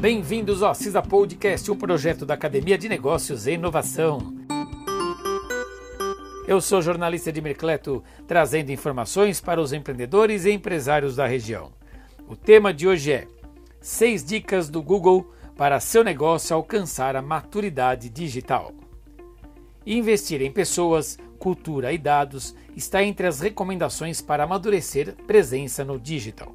Bem-vindos ao CISA Podcast, um projeto da Academia de Negócios e Inovação. Eu sou jornalista de Mercleto, trazendo informações para os empreendedores e empresários da região. O tema de hoje é 6 dicas do Google para seu negócio alcançar a maturidade digital. Investir em pessoas, cultura e dados está entre as recomendações para amadurecer presença no digital.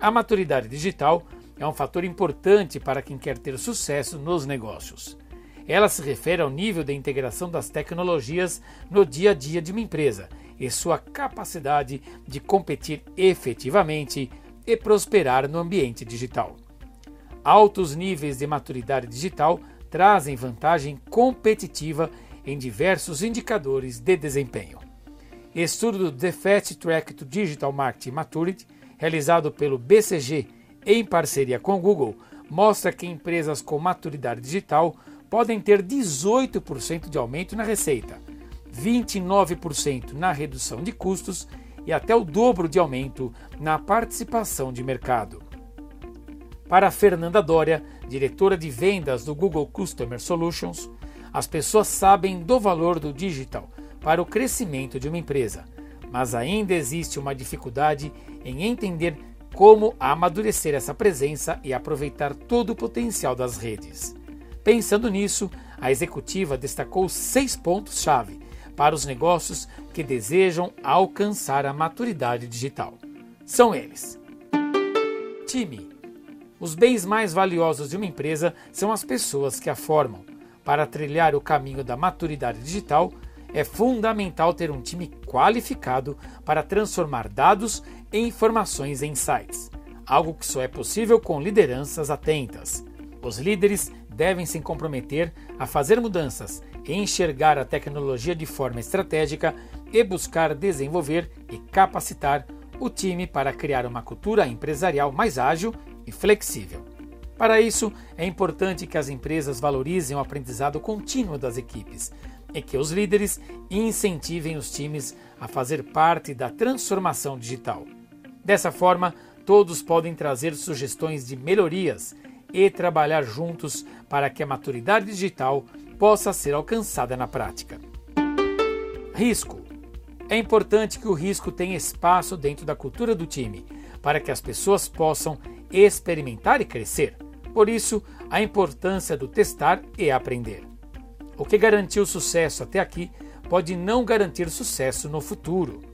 A maturidade digital é um fator importante para quem quer ter sucesso nos negócios. Ela se refere ao nível de integração das tecnologias no dia a dia de uma empresa e sua capacidade de competir efetivamente e prosperar no ambiente digital. Altos níveis de maturidade digital trazem vantagem competitiva em diversos indicadores de desempenho. Estudo do The Fast Track to Digital Marketing Maturity, realizado pelo BCG em parceria com o Google, mostra que empresas com maturidade digital podem ter 18% de aumento na receita, 29% na redução de custos e até o dobro de aumento na participação de mercado. Para Fernanda Dória, diretora de vendas do Google Customer Solutions, as pessoas sabem do valor do digital para o crescimento de uma empresa, mas ainda existe uma dificuldade em entender como amadurecer essa presença e aproveitar todo o potencial das redes. Pensando nisso, a executiva destacou seis pontos-chave para os negócios que desejam alcançar a maturidade digital. São eles: Time. Os bens mais valiosos de uma empresa são as pessoas que a formam. Para trilhar o caminho da maturidade digital, é fundamental ter um time qualificado para transformar dados e informações em sites, algo que só é possível com lideranças atentas. Os líderes devem se comprometer a fazer mudanças, enxergar a tecnologia de forma estratégica e buscar desenvolver e capacitar o time para criar uma cultura empresarial mais ágil e flexível. Para isso, é importante que as empresas valorizem o aprendizado contínuo das equipes e que os líderes incentivem os times a fazer parte da transformação digital. Dessa forma, todos podem trazer sugestões de melhorias e trabalhar juntos para que a maturidade digital possa ser alcançada na prática. Risco. É importante que o risco tenha espaço dentro da cultura do time, para que as pessoas possam experimentar e crescer. Por isso, a importância do testar e aprender. O que garantiu sucesso até aqui pode não garantir sucesso no futuro.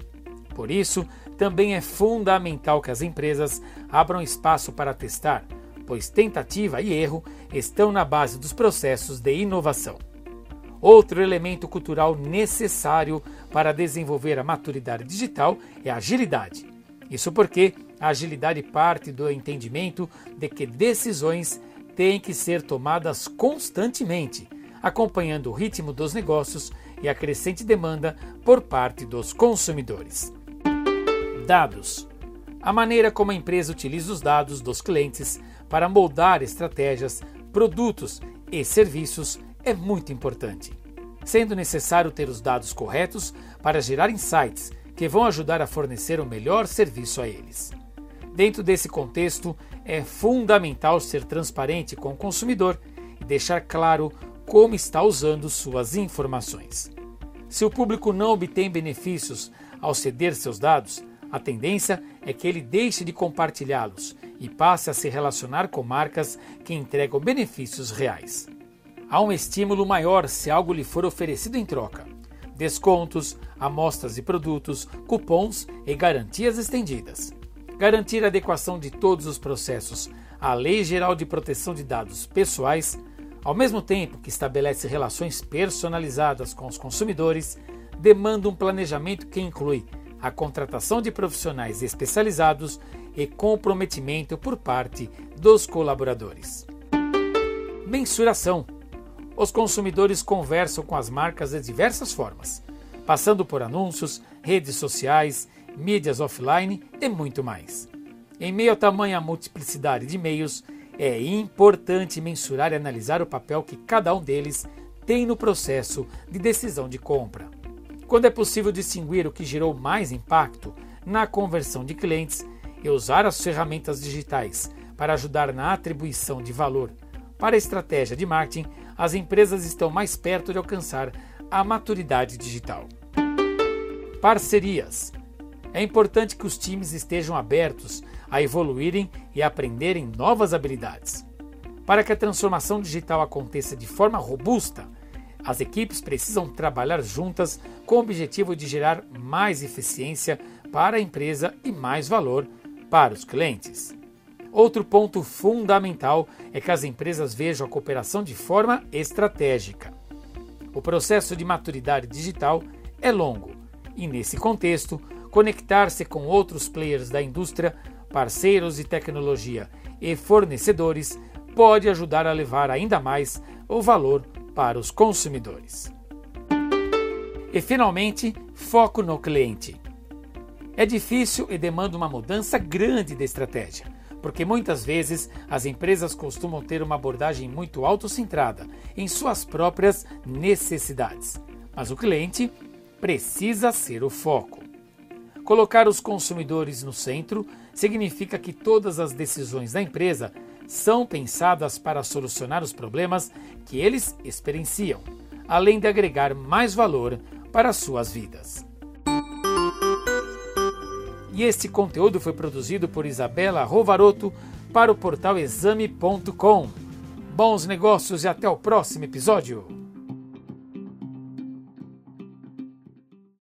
Por isso, também é fundamental que as empresas abram espaço para testar, pois tentativa e erro estão na base dos processos de inovação. Outro elemento cultural necessário para desenvolver a maturidade digital é a agilidade. Isso porque a agilidade parte do entendimento de que decisões têm que ser tomadas constantemente, acompanhando o ritmo dos negócios e a crescente demanda por parte dos consumidores. Dados. A maneira como a empresa utiliza os dados dos clientes para moldar estratégias, produtos e serviços é muito importante, sendo necessário ter os dados corretos para gerar insights que vão ajudar a fornecer o melhor serviço a eles. Dentro desse contexto, é fundamental ser transparente com o consumidor e deixar claro como está usando suas informações. Se o público não obtém benefícios ao ceder seus dados, a tendência é que ele deixe de compartilhá-los e passe a se relacionar com marcas que entregam benefícios reais. Há um estímulo maior se algo lhe for oferecido em troca. Descontos, amostras de produtos, cupons e garantias estendidas. Garantir a adequação de todos os processos à Lei Geral de Proteção de Dados Pessoais, ao mesmo tempo que estabelece relações personalizadas com os consumidores, demanda um planejamento que inclui a contratação de profissionais especializados e comprometimento por parte dos colaboradores. Mensuração. Os consumidores conversam com as marcas de diversas formas, passando por anúncios, redes sociais, mídias offline e muito mais. Em meio a tamanha multiplicidade de meios, é importante mensurar e analisar o papel que cada um deles tem no processo de decisão de compra. Quando é possível distinguir o que gerou mais impacto na conversão de clientes e usar as ferramentas digitais para ajudar na atribuição de valor para a estratégia de marketing, as empresas estão mais perto de alcançar a maturidade digital. Parcerias. É importante que os times estejam abertos a evoluírem e aprenderem novas habilidades. Para que a transformação digital aconteça de forma robusta, as equipes precisam trabalhar juntas com o objetivo de gerar mais eficiência para a empresa e mais valor para os clientes. Outro ponto fundamental é que as empresas vejam a cooperação de forma estratégica. O processo de maturidade digital é longo e, nesse contexto, conectar-se com outros players da indústria, parceiros de tecnologia e fornecedores pode ajudar a levar ainda mais o valor para os consumidores. E finalmente, foco no cliente. É difícil e demanda uma mudança grande de estratégia porque muitas vezes as empresas costumam ter uma abordagem muito autocentrada em suas próprias necessidades. Mas o cliente precisa ser o foco. Colocar os consumidores no centro significa que todas as decisões da empresa são pensadas para solucionar os problemas que eles experienciam, além de agregar mais valor para suas vidas. E este conteúdo foi produzido por Isabela Rovaroto para o portal exame.com. Bons negócios e até o próximo episódio!